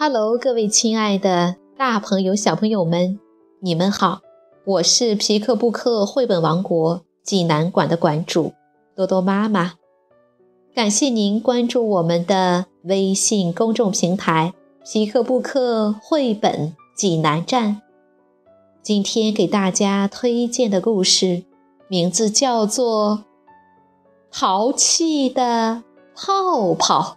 Hello，各位亲爱的大朋友、小朋友们，你们好！我是皮克布克绘本王国济南馆的馆主多多妈妈。感谢您关注我们的微信公众平台“皮克布克绘本济南站”。今天给大家推荐的故事名字叫做《淘气的泡泡》。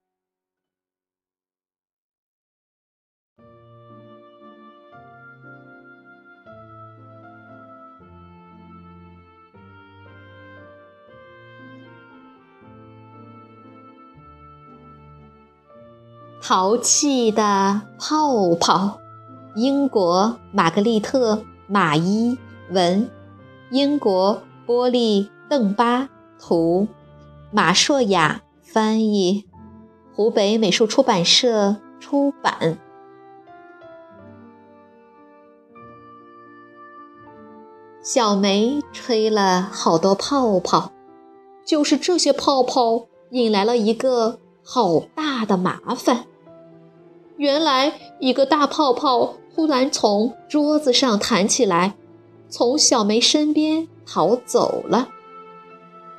淘气的泡泡，英国玛格丽特·马伊文，英国波利·邓巴图，马硕雅翻译，湖北美术出版社出版。小梅吹了好多泡泡，就是这些泡泡引来了一个好大的麻烦。原来，一个大泡泡忽然从桌子上弹起来，从小梅身边逃走了。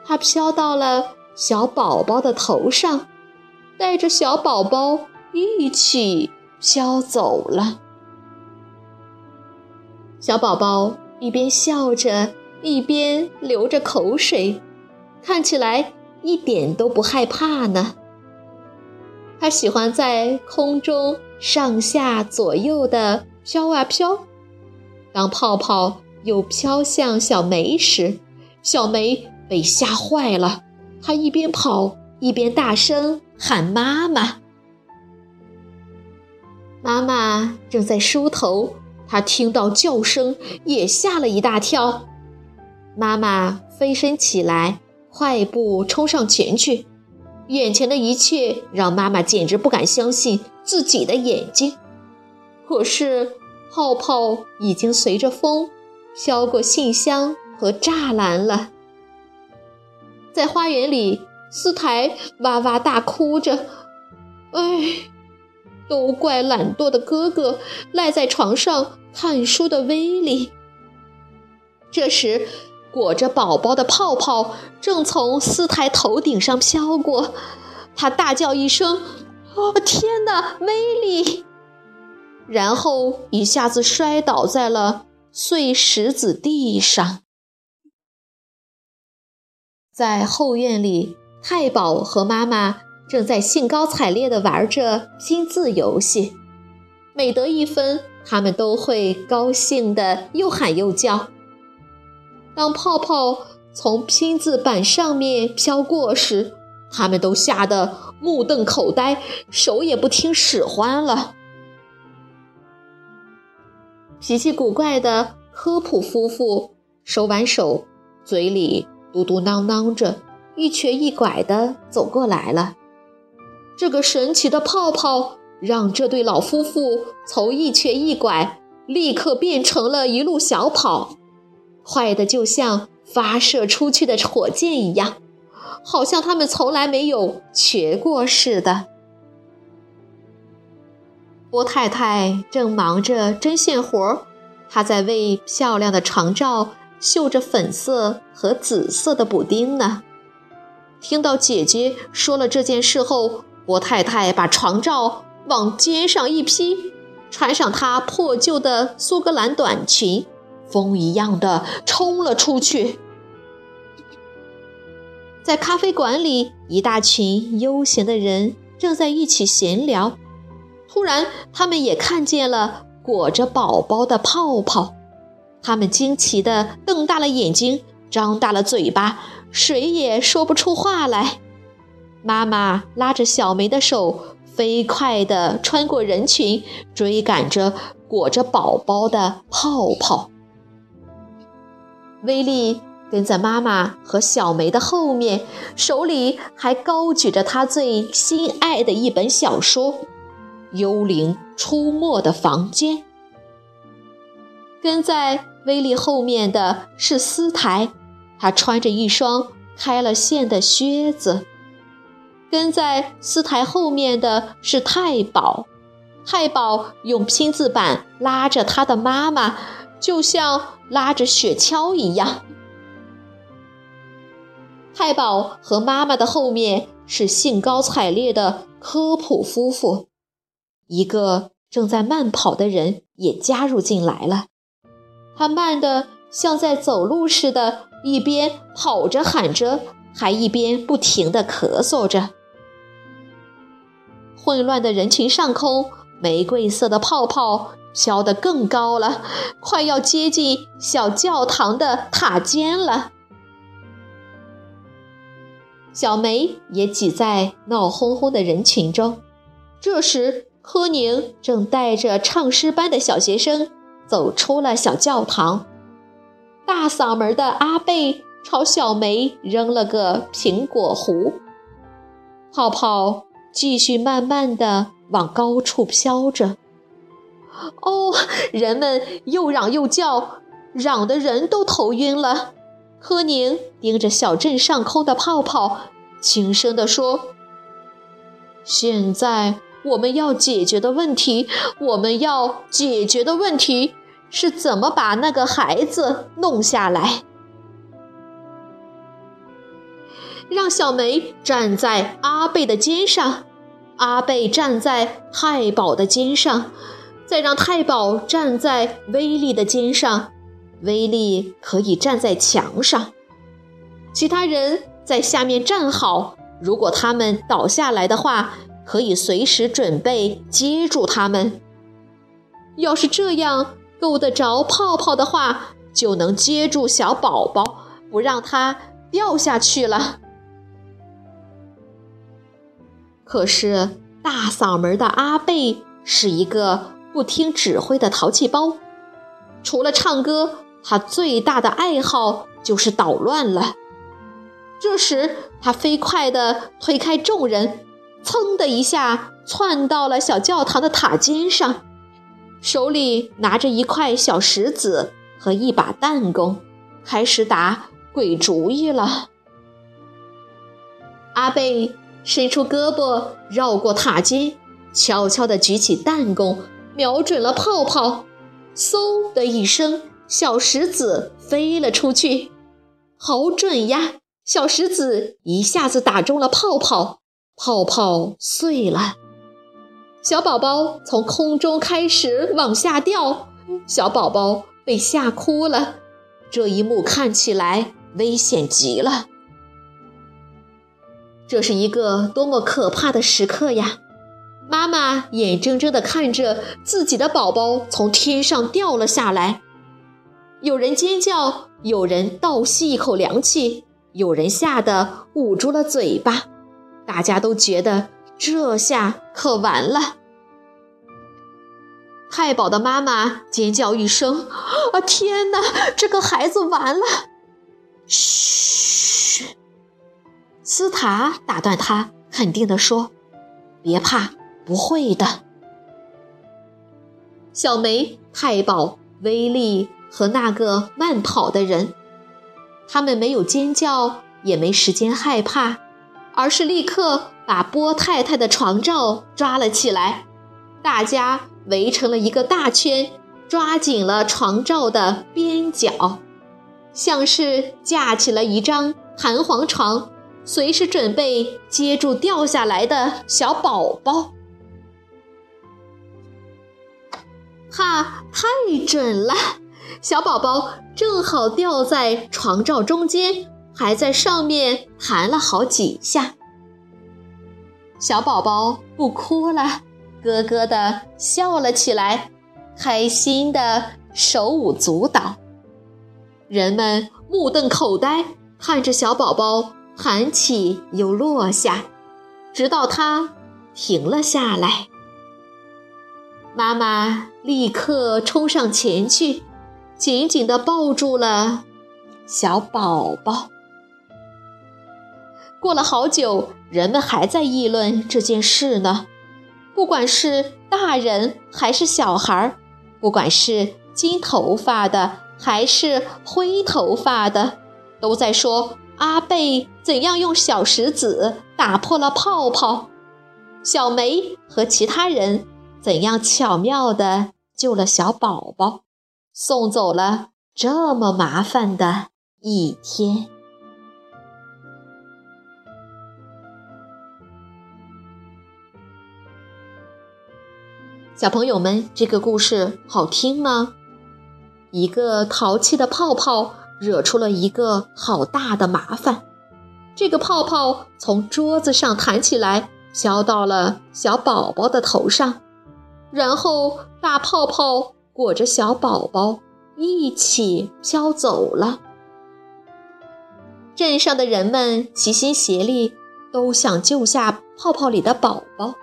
它飘到了小宝宝的头上，带着小宝宝一起飘走了。小宝宝一边笑着，一边流着口水，看起来一点都不害怕呢。他喜欢在空中上下左右的飘啊飘。当泡泡又飘向小梅时，小梅被吓坏了。她一边跑一边大声喊：“妈妈！”妈妈正在梳头，她听到叫声也吓了一大跳。妈妈飞身起来，快步冲上前去。眼前的一切让妈妈简直不敢相信自己的眼睛。可是，泡泡已经随着风飘过信箱和栅栏了。在花园里，斯台哇哇大哭着：“哎，都怪懒惰的哥哥赖在床上看书的威力。”这时，裹着宝宝的泡泡正从斯台头顶上飘过，他大叫一声：“哦，天哪，威力！”然后一下子摔倒在了碎石子地上。在后院里，太保和妈妈正在兴高采烈地玩着拼字游戏，每得一分，他们都会高兴地又喊又叫。当泡泡从拼字板上面飘过时，他们都吓得目瞪口呆，手也不听使唤了。脾气古怪的科普夫妇手挽手，嘴里嘟嘟囔囔着，一瘸一拐地走过来了。这个神奇的泡泡让这对老夫妇从一瘸一拐立刻变成了一路小跑。坏的就像发射出去的火箭一样，好像他们从来没有瘸过似的。波太太正忙着针线活儿，她在为漂亮的床罩绣着粉色和紫色的补丁呢。听到姐姐说了这件事后，波太太把床罩往肩上一披，穿上她破旧的苏格兰短裙。风一样的冲了出去，在咖啡馆里，一大群悠闲的人正在一起闲聊。突然，他们也看见了裹着宝宝的泡泡，他们惊奇地瞪大了眼睛，张大了嘴巴，谁也说不出话来。妈妈拉着小梅的手，飞快地穿过人群，追赶着裹着宝宝的泡泡。威力跟在妈妈和小梅的后面，手里还高举着他最心爱的一本小说《幽灵出没的房间》。跟在威利后面的是斯台，他穿着一双开了线的靴子。跟在斯台后面的是太保，太保用拼字板拉着他的妈妈，就像拉着雪橇一样。太保和妈妈的后面是兴高采烈的科普夫妇，一个正在慢跑的人也加入进来了。他慢的像在走路似的，一边跑着喊着，还一边不停的咳嗽着。混乱的人群上空，玫瑰色的泡泡飘得更高了，快要接近小教堂的塔尖了。小梅也挤在闹哄哄的人群中。这时，柯宁正带着唱诗班的小学生走出了小教堂。大嗓门的阿贝朝小梅扔了个苹果核，泡泡继续慢慢的往高处飘着。哦，人们又嚷又叫，嚷的人都头晕了。柯宁盯着小镇上空的泡泡，轻声地说：“现在我们要解决的问题，我们要解决的问题是怎么把那个孩子弄下来。让小梅站在阿贝的肩上，阿贝站在太保的肩上，再让太保站在威利的肩上。”威力可以站在墙上，其他人在下面站好。如果他们倒下来的话，可以随时准备接住他们。要是这样够得着泡泡的话，就能接住小宝宝，不让他掉下去了。可是大嗓门的阿贝是一个不听指挥的淘气包，除了唱歌。他最大的爱好就是捣乱了。这时，他飞快地推开众人，噌的一下窜到了小教堂的塔尖上，手里拿着一块小石子和一把弹弓，开始打鬼主意了。阿贝伸出胳膊绕过塔尖，悄悄地举起弹弓，瞄准了泡泡，嗖的一声。小石子飞了出去，好准呀！小石子一下子打中了泡泡，泡泡碎了。小宝宝从空中开始往下掉，小宝宝被吓哭了。这一幕看起来危险极了。这是一个多么可怕的时刻呀！妈妈眼睁睁地看着自己的宝宝从天上掉了下来。有人尖叫，有人倒吸一口凉气，有人吓得捂住了嘴巴。大家都觉得这下可完了。太保的妈妈尖叫一声：“啊，天哪，这个孩子完了！”嘘，斯塔打断他，肯定地说：“别怕，不会的。”小梅、太保、威利。和那个慢跑的人，他们没有尖叫，也没时间害怕，而是立刻把波太太的床罩抓了起来。大家围成了一个大圈，抓紧了床罩的边角，像是架起了一张弹簧床，随时准备接住掉下来的小宝宝。哈，太准了！小宝宝正好掉在床罩中间，还在上面弹了好几下。小宝宝不哭了，咯咯的笑了起来，开心的手舞足蹈。人们目瞪口呆，看着小宝宝弹起又落下，直到他停了下来。妈妈立刻冲上前去。紧紧地抱住了小宝宝。过了好久，人们还在议论这件事呢。不管是大人还是小孩，不管是金头发的还是灰头发的，都在说阿贝怎样用小石子打破了泡泡，小梅和其他人怎样巧妙地救了小宝宝，送走了这么麻烦的一天。小朋友们，这个故事好听吗？一个淘气的泡泡惹出了一个好大的麻烦。这个泡泡从桌子上弹起来，飘到了小宝宝的头上，然后大泡泡裹着小宝宝一起飘走了。镇上的人们齐心协力，都想救下泡泡里的宝宝。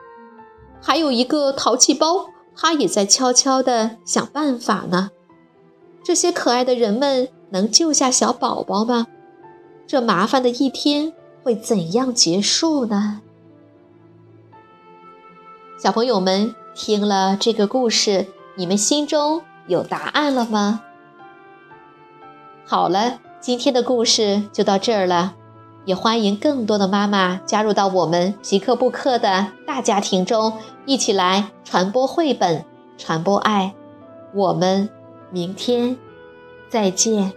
还有一个淘气包，他也在悄悄地想办法呢。这些可爱的人们能救下小宝宝吗？这麻烦的一天会怎样结束呢？小朋友们听了这个故事，你们心中有答案了吗？好了，今天的故事就到这儿了。也欢迎更多的妈妈加入到我们皮克布克的大家庭中，一起来传播绘本，传播爱。我们明天再见。